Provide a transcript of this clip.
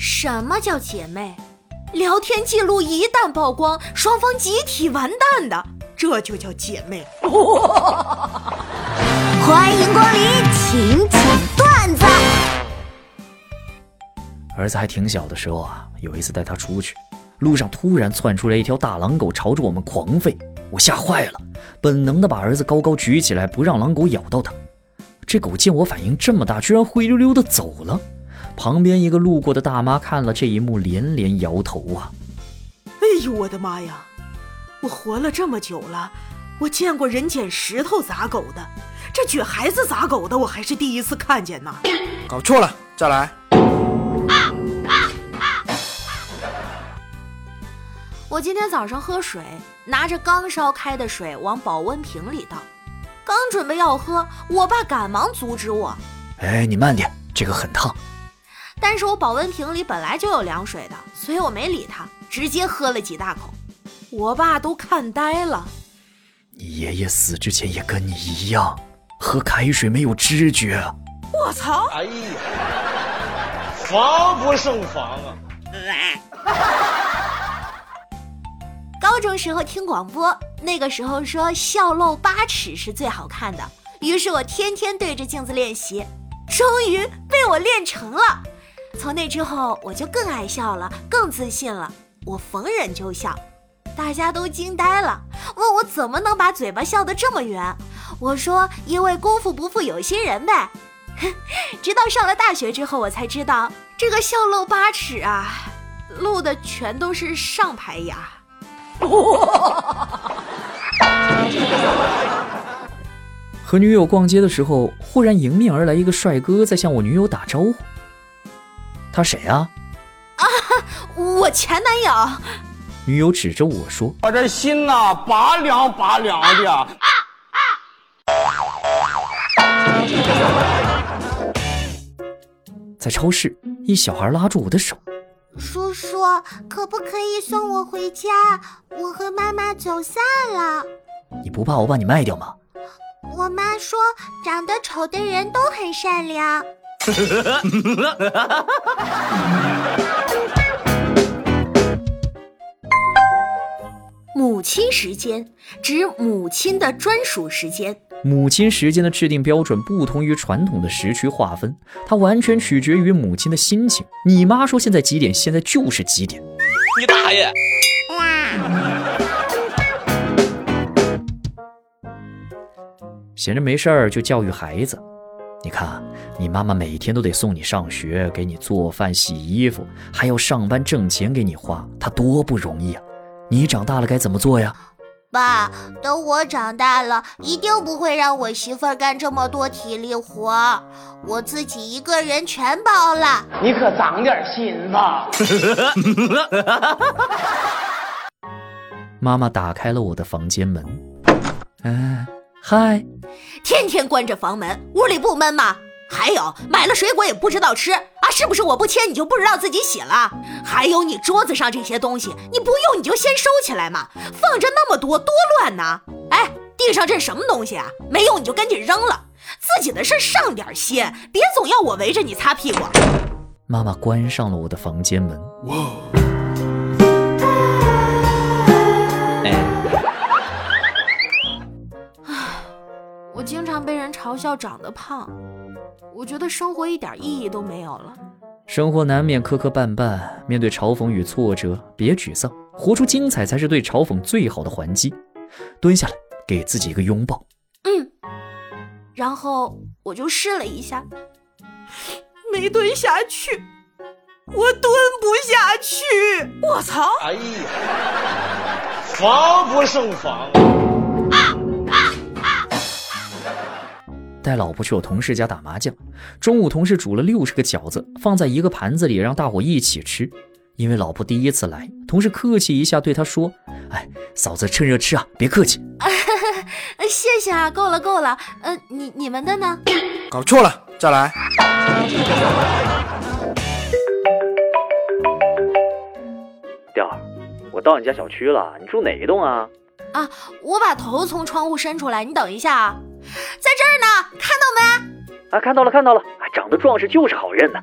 什么叫姐妹？聊天记录一旦曝光，双方集体完蛋的，这就叫姐妹。欢迎光临请讲段子。儿子还挺小的时候啊，有一次带他出去，路上突然窜出来一条大狼狗，朝着我们狂吠，我吓坏了，本能的把儿子高高举起来，不让狼狗咬到他。这狗见我反应这么大，居然灰溜溜的走了。旁边一个路过的大妈看了这一幕，连连摇头啊！哎呦我的妈呀！我活了这么久了，我见过人捡石头砸狗的，这举孩子砸狗的，我还是第一次看见呢。搞错了，再来。我今天早上喝水，拿着刚烧开的水往保温瓶里倒，刚准备要喝，我爸赶忙阻止我：“哎，你慢点，这个很烫。”但是我保温瓶里本来就有凉水的，所以我没理他，直接喝了几大口。我爸都看呆了。你爷爷死之前也跟你一样，喝开水没有知觉。我操！哎呀，防不胜防啊！高中时候听广播，那个时候说笑露八尺是最好看的，于是我天天对着镜子练习，终于被我练成了。从那之后，我就更爱笑了，更自信了。我逢人就笑，大家都惊呆了，问我怎么能把嘴巴笑得这么圆。我说，因为功夫不负有心人呗。直到上了大学之后，我才知道这个笑露八尺啊，露的全都是上排牙。和女友逛街的时候，忽然迎面而来一个帅哥，在向我女友打招呼。他谁啊？啊，我前男友。女友指着我说：“我这心呐，拔凉拔凉的。”在超市，一小孩拉住我的手：“叔叔，可不可以送我回家？我和妈妈走散了。”你不怕我把你卖掉吗？我妈说，长得丑的人都很善良。母亲时间指母亲的专属时间。母亲时间的制定标准不同于传统的时区划分，它完全取决于母亲的心情。你妈说现在几点，现在就是几点。你大爷！闲着没事儿就教育孩子。你看，你妈妈每天都得送你上学，给你做饭、洗衣服，还要上班挣钱给你花，她多不容易啊！你长大了该怎么做呀？爸，等我长大了，一定不会让我媳妇儿干这么多体力活，我自己一个人全包了。你可长点心吧！妈妈打开了我的房间门，哎。嗨，天天关着房门，屋里不闷吗？还有买了水果也不知道吃啊？是不是我不切你就不知道自己洗了？还有你桌子上这些东西，你不用你就先收起来嘛，放着那么多多乱呢！哎，地上这什么东西啊？没用你就赶紧扔了，自己的事上点心，别总要我围着你擦屁股。妈妈关上了我的房间门。哇。被人嘲笑长得胖，我觉得生活一点意义都没有了。生活难免磕磕绊绊，面对嘲讽与挫折，别沮丧，活出精彩才是对嘲讽最好的还击。蹲下来，给自己一个拥抱。嗯，然后我就试了一下，没蹲下去，我蹲不下去。我操！哎呀，防不胜防。带老婆去我同事家打麻将，中午同事煮了六十个饺子，放在一个盘子里让大伙一起吃。因为老婆第一次来，同事客气一下对她说：“哎，嫂子趁热吃啊，别客气。”谢谢啊，够了够了。呃，你你们的呢？搞错了，再来。调儿，我到你家小区了，你住哪一栋啊？啊，我把头从窗户伸出来，你等一下啊。在这儿呢，看到没？啊，看到了看到了，长得壮实就是好认呢。